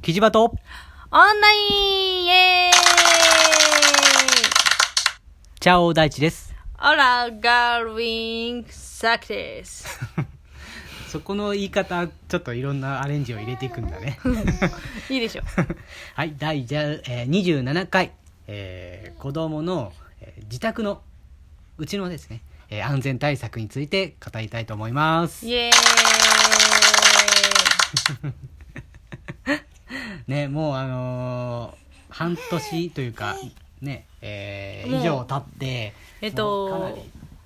キジバトオンラインイエーイチャオ大地です。オラ、ガールウィンサクです。そこの言い方、ちょっといろんなアレンジを入れていくんだね。いいでしょ。はい、第じゃ、えー、27回、えー子供の、えー自宅の、うちのですね、えー安全対策について語りたいと思います。イエーね、もうあのー半年というか、ね、えー以上経って、イえっと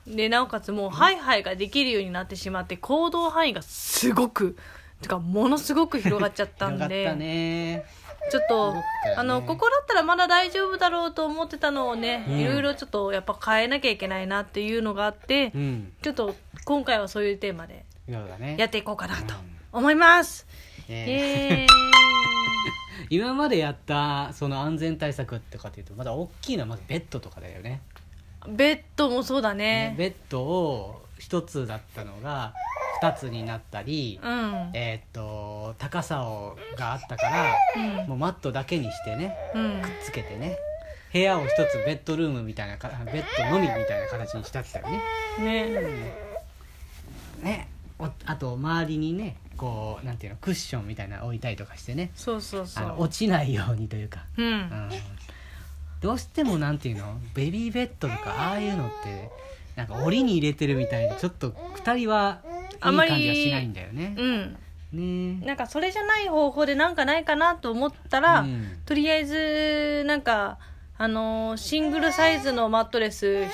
り、で、なおかつもう、ハイハイができるようになってしまって、行動範囲がすごく、てか、ものすごく広がっちゃったんで。ちょっと、ねあの、ここだったらまだ大丈夫だろうと思ってたのをね、うんいろいろちょっとやっぱ変えなきゃいけないなっていうのがあって、うん。ちょっと今回はそういうテーマで。やっていこうかなと思います。イねエーイ今までやったその安全対策とかっていうとまだ大きいのはまずベッドとかだよね。ベッドもそうだね。ね。ベッドを一つだったのが二つになったり、うん。えーっと高さをがあったから、うん。もうマットだけにしてねうん。くっつけてね部屋を一つベッドルームみたいなかベッドのみみたいな形にしたってたよね。ね。ねおあと周りにねこうなんていうのクッションみたいなの置いたりとかしてねそうそうそあのう。落ちないようにというかう。うんんどうしてもなんていうのベビーベッドとかああいうのってなんか檻に入れてるみたいでちょっと2人はいいあまり感じはしないんだよねうん。ねなんかそれじゃない方法でなんかないかなと思ったら、うんとりあえず、なんか、あのーシングルサイズのマットレス人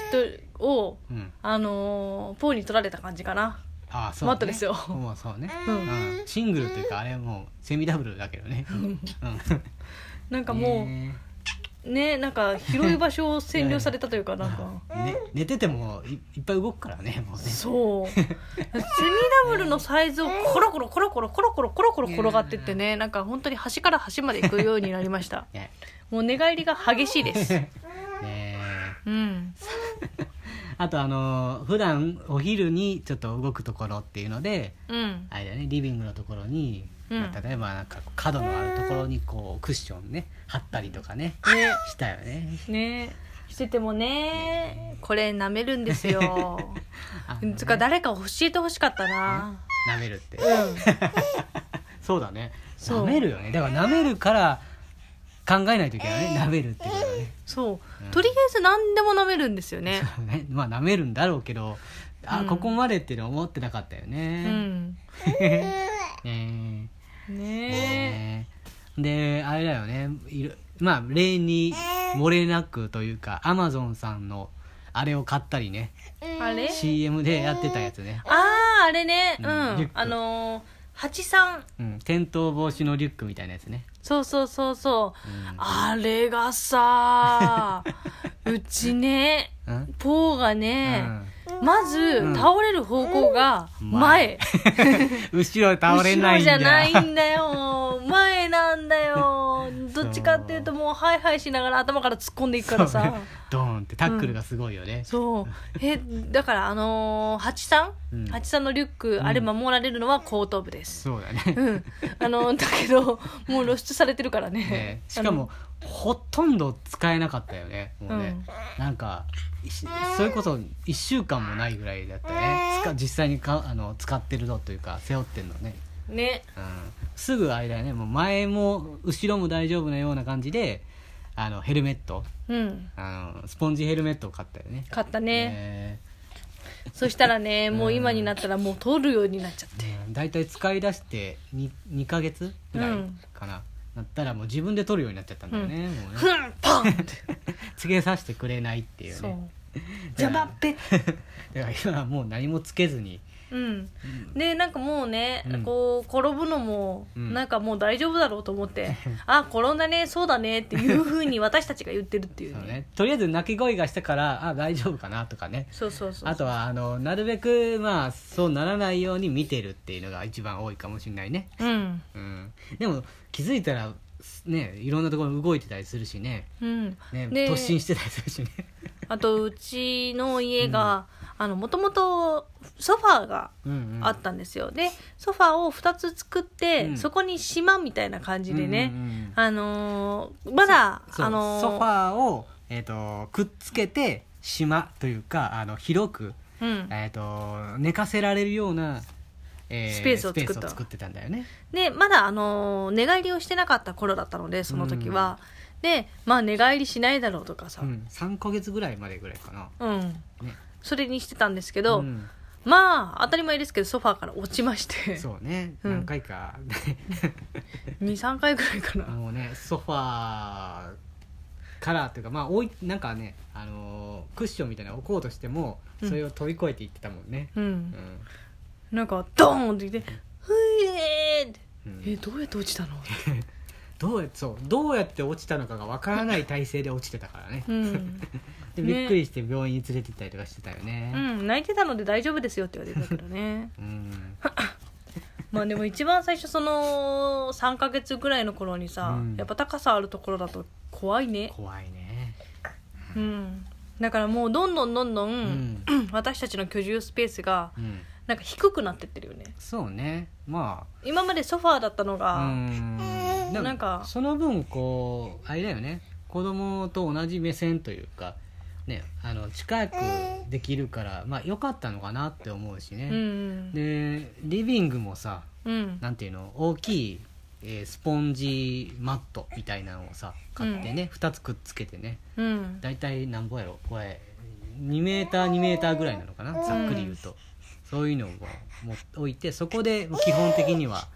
を、うんあのーポーに取られた感じかな。ああそう、ね、マットですよ。もうそうね、うん。うん。シングルというかあれはもうセミダブルだけどね。うん。なんかもう、ねね、なんか広い場所を占領されたというか、なんか。ね。寝ててもいいっぱい動くからねもうね。そう。セミダブルのサイズをコロコロコロコロコロコロコロコロ転がってってねなんか本当に端から端まで行くようになりました。ねもう寝返りが激しいです。ねうん あとあの普段お昼にちょっと動くところっていうのでうん。あれだねリビングのところに、うん。まあ例えばなんか角のあるところにこうクッションね貼ったりとかねね。したよね。ね。しててもねこれ舐めるんですよ。あつか誰か教えてほしかったな。舐めるって、うん。そうだね。そう。舐めるよね。だから舐めるから考えないといけないね。舐めるっていうことだね。そう。とりあえず何でも舐めるんですよね。ね。まあ舐めるんだろうけどあ、うん。ここまでっていうのは思ってなかったようね、ん ねねねであれだよね。いるまあ例に漏れなくというかアマゾンさんのあれを買ったりね。えあれ？CM でやってたやつね、あああれね。うん。あのー八三。うん、転倒防止のリュックみたいなやつね。そうそうそうそう、うん。あれがさ うちねうん？ポーがね、まず、うん。倒れる方向が前、後ろ倒れないんだ。後ろじゃないんだよ。前なんだよ。どっちかっていうともうハイハイしながら頭から突っ込んでいくからさ。ドーンってタックルがすごいよね、そう。えだからあのー、八三、うん。八三のリュック、あれ守られるのは後頭部です。そうだね。うん。あの だけどもう露出されてるからね。ねしかもほとんど使えなかったよね。もうね、うん。なんかそれこそ1週間もないぐらいだったよね。使実際にかあの使ってるのというか背負ってるのね、ね。うん、すぐあれだよねもう前も後ろも大丈夫なような感じであのヘルメット。うん。あのスポンジヘルメットを買ったよね。買ったね。ね。そしたらねもう今になったらもう通るようになっちゃって。うん。大体使い出して 2, 2ヶ月ぐらいかな、なったらもう自分で取るようになっちゃったんだよね、もうね。ふんパンって。つけさせてくれないっていうそう。ね邪魔っぺだから今はもう何もつけずにうん。でなんかもうね、うん。こう転ぶのもうん。なんかもう大丈夫だろうと思って、あ転んだねそうだねっていうふうに私たちが言ってるっていうね。そうね。とりあえず鳴き声がしたからあ大丈夫かなとかね。そうそうそうあとはあのなるべくまあそうならないように見てるっていうのが一番多いかもしれないね、うん。うん、でも気づいたらねいろんなところ動いてたりするしね。うん。ねで突進してたりするしね。あとうちの家がもともとソファーがうんうん。あったんですよ、でソファーを2つ作って、うん。そこに島みたいな感じでね、うんうんうん。あのーまだあのーソファーを、えー、とくっつけて島というかあの広く、うん、えー、と寝かせられるような、えスペースを作った。作ってたんだよね。でまだあのー寝返りをしてなかった頃だったのでその時は、でまあ寝返りしないだろうとかさ、うん、3ヶ月ぐらいまでぐらいかな。うん。ね。それにしてたんですけど、うんまあ当たり前ですけどソファーから落ちまして。そうね、うん。何回か。23回ぐらいかな。もうねソファーからっていうかまあ置いなんかね、あのークッションみたいなの置こうとしてもうん。それを飛び越えていってたもんね、うん、うん。なんかドーンって言って「ふえーって。うん。えどうやって落ちたの? どうやそうどうやって落ちたのかがわからない体勢で落ちてたからね」うん、でびっくりして病院に連れて行ったりとかしてたようねん、泣いてたので大丈夫ですよって言われたけどね。うん、まあでも一番最初その3ヶ月ぐらいの頃にさ、うん。やっぱ高さあるところだと怖いね。怖いね。うん。だからもうどんどんどんどん、うん、私たちの居住スペースがうん、なんか低くなってってるよね。そうね。ま今までソファーだったのあが、なんか。その分こうあれだよね。子供と同じ目線というかねあの近くできるからまあ良かったのかなって思うしうね、ん。でリビングもさうん。なんていうの？大きい、えースポンジマットみたいなのをさ買ってね、2つくっつけてね。うん。大体何ぼやろ？これ2メーター2メーターぐらいなのかな？ざっくり言うと、そういうのをも置いてそこで基本的には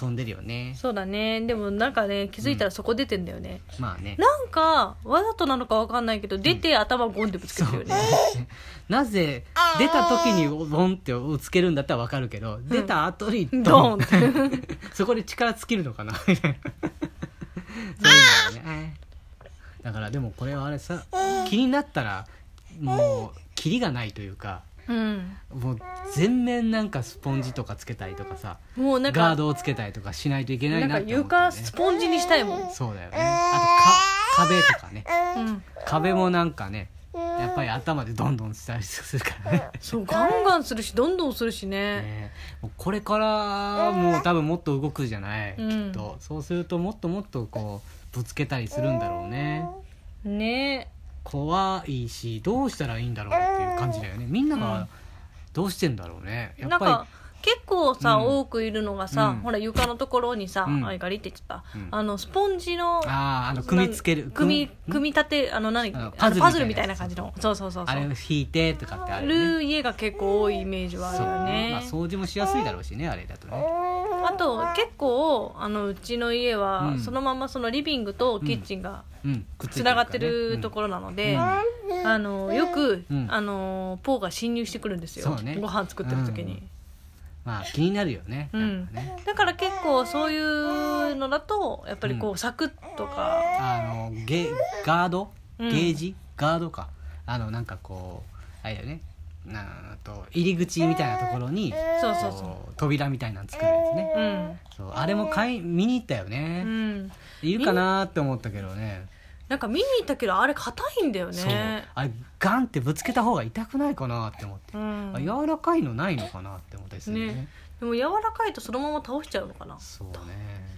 遊んでるよね。そうだね。でもなんかね気づいたらそこ出てんだよね、まあね。なんかわざとなのかわかんないけど出て頭ゴンってぶつけてるよね、なぜ出た時にボンってつけるんだったらわかるけど、出た後にドドンって。そこで力尽きるのかな。みたいなそういうのがね。だからでもこれはあれさ気になったらもうキリがないというかうん。もう全面なんかスポンジとかつけたりとかさもうなんかガードをつけたりとかしないといけないなんかなって思ったよ床スポンジにしたいもん、そうだよね。あとか壁とかね。うん、壁もなんかねやっぱり頭でどんどんしたりするからね。そうガンガンするしどんどんするしね。ね。もうこれからもう多分もっと動くじゃない、うん。きっと。そうするともっともっとこうぶつけたりするんだろうね。ね怖いしどうしたらいいんだろうっていう感じだよね。みんなうんがどうしてんだろうね。やっぱ結構さ、うん。多くいるのがさ、うん。ほら床のところにさ、うん。あれガリって言っちゃった、うん。あのスポンジのりあああの組み付ける組み組組み立てあの何？パズルパズルみみたいな感じの。そうそうそうそう。あれを引いてとかってある家が結構多いイメージはあるよね。まあ、掃除もしやすいだろうしねあれだとね。あと結構あのうちの家は、うん。そのままそのリビングとキッチンがつながってるところなので、うん。あのよく、うん。あのポーが侵入してくるんですよ、ご飯作ってる時に、まあ気になるよね,、うん。ね。だから結構そういうのだとやっぱりこうサクッとか、あのゲガード？ゲうん。ージ、ガードか。あのなんかこうあれだよね。なあと入り口みたいなところにそうそうそう。扉みたいなの作るやつね。うん。そうあれも買い見に行ったようね、ん。いるかなって思ったけどねなんか見に行ったけどあれ硬いんだよそう。ねあれガンってぶつけた方が痛くないかなって思って、うん。あ柔らかいのないのかなって思ったりするね。ね。でも柔らかいとそのまま倒しちゃうのかな。そうね。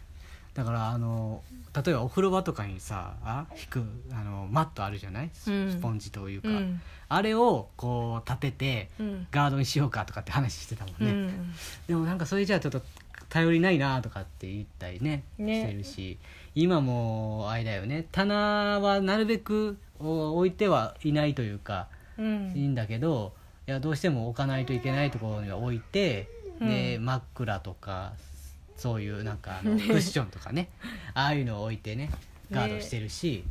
だからあの例えばお風呂場とかにさあ引くあのマットあるじゃない？スうん。スポンジというか、うん。あれをこう立ててうん。ガードにしようかとかって話してたもんうね、ん。でもなんかそれじゃあちょっと頼りないなとかって言ったりねね。してるし今もあれだよね棚はなるべくお置いてはいないというかうん。いいんだけどいやどうしても置かないといけないところには置いて、でうん。枕とかそういうなんかあのクッションとかねああいうのを置いてねガードしてるし、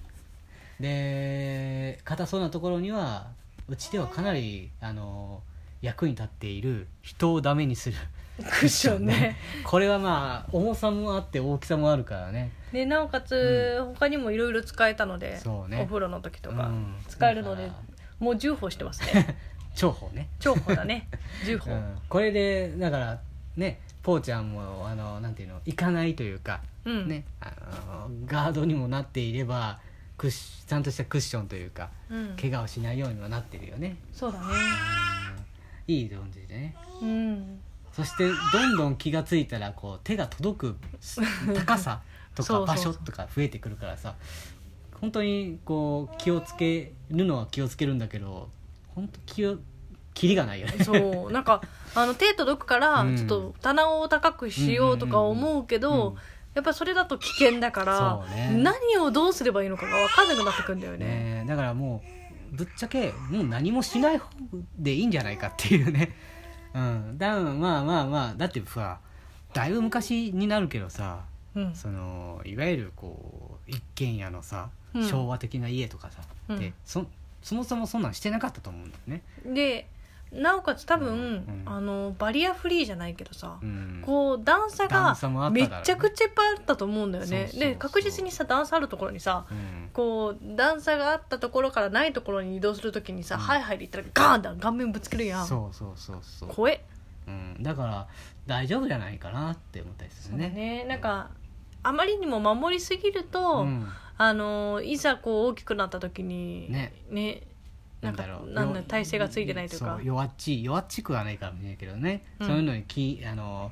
で硬そうなところにはうちではかなりあの役に立っている人をダメにする。クッションね。これはまあ重さもあって大きさもあるからね。でなおかつ、他にもいろいろ使えたので、ね。お風呂の時とか。うん。使えるので、もう10歩してますね。重宝ね。重宝だね。10歩、うん、これでだからねポーちゃんもあのなんていうの行かないというか、うん。ねあのガードにもなっていればクッシちゃんとしたクッションというかうん。怪我をしないようにはなってるよね、そうだね。うんいい感じでね。うん。そしてどんどん気がついたらこう手が届く高さとか場所とか増えてくるからさ本当にこう気をつけるのは気をつけるんだけど本当気をキリがないよね。そう。なんかあの手届くからうん。ちょっと棚を高くしようとか思うけど、うんやっぱそれだと危険だから、ね。何をどうすればいいのかが分かんなくなってくんだよね。ねだからもうぶっちゃけもう何もしない方でいいんじゃないかっていうね。うん。だまあまあまあだってさだいぶ昔になるけどさうん。そのいわゆるこう一軒家のさ、うん。昭和的な家とかさ、うん。でそそもそもそんなんしてなかったと思うんだよね、でなおかつ多分、うん。あのバリアフリーじゃないけどさ、うん、こう段差が段差もあっためだろうね。ちゃくちゃいっぱいあったと思うんだよね。そうそうそう。で確実にさ段差あるところにさうん。こう段差があったところからないところに移動するときにさ、うん。ハイハイで言ったらガーンって顔面ぶつけるやん。そうそうそうそう、怖えうん、だから大丈夫じゃないかなって思ったりするね。ね。なんかあまりにも守りすぎると、うん。あのいざこう大きくなった時にねなんかだろう。なんだ体勢がついてないとか。弱っちい弱っちくはないかもしれないけどね、うんそういうのにきあの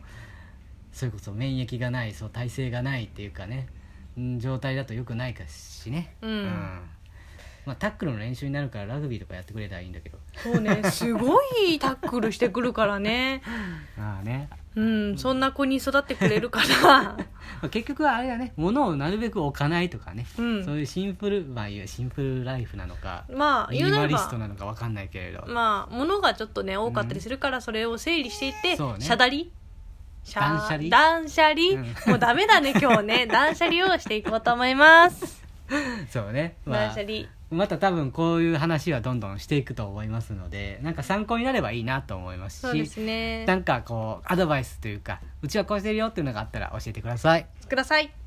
それこそ免疫がないそう体勢がないっていうかね、うん状態だとよくないかしね。うんまあ、タックルの練習になるからラグビーとかやってくれたらいいんだけど。そうね。すごいタックルしてくるからね。まあね、うん。そんな子に育ってくれるから まあ、結局はあれだね。物をなるべく置かないとかね、うん。そういうシンプルまあいわゆるシンプルライフなのかまあミ言うなればニマリストなのかわかんないけれど、まあ物がちょっとね多かったりするからそれを整理していって、そうね。シャダリ？断捨離？断捨離、うん。もうダメだね今日ね。断捨離をしていこうと思います。そうね、まあ。断捨、離また多分こういう話はどんどんしていくと思いますのでなんか参考になればいいなと思いますしね。なんかこうアドバイスというかうちはこうしてるよっていうのがあったら教えてください。ください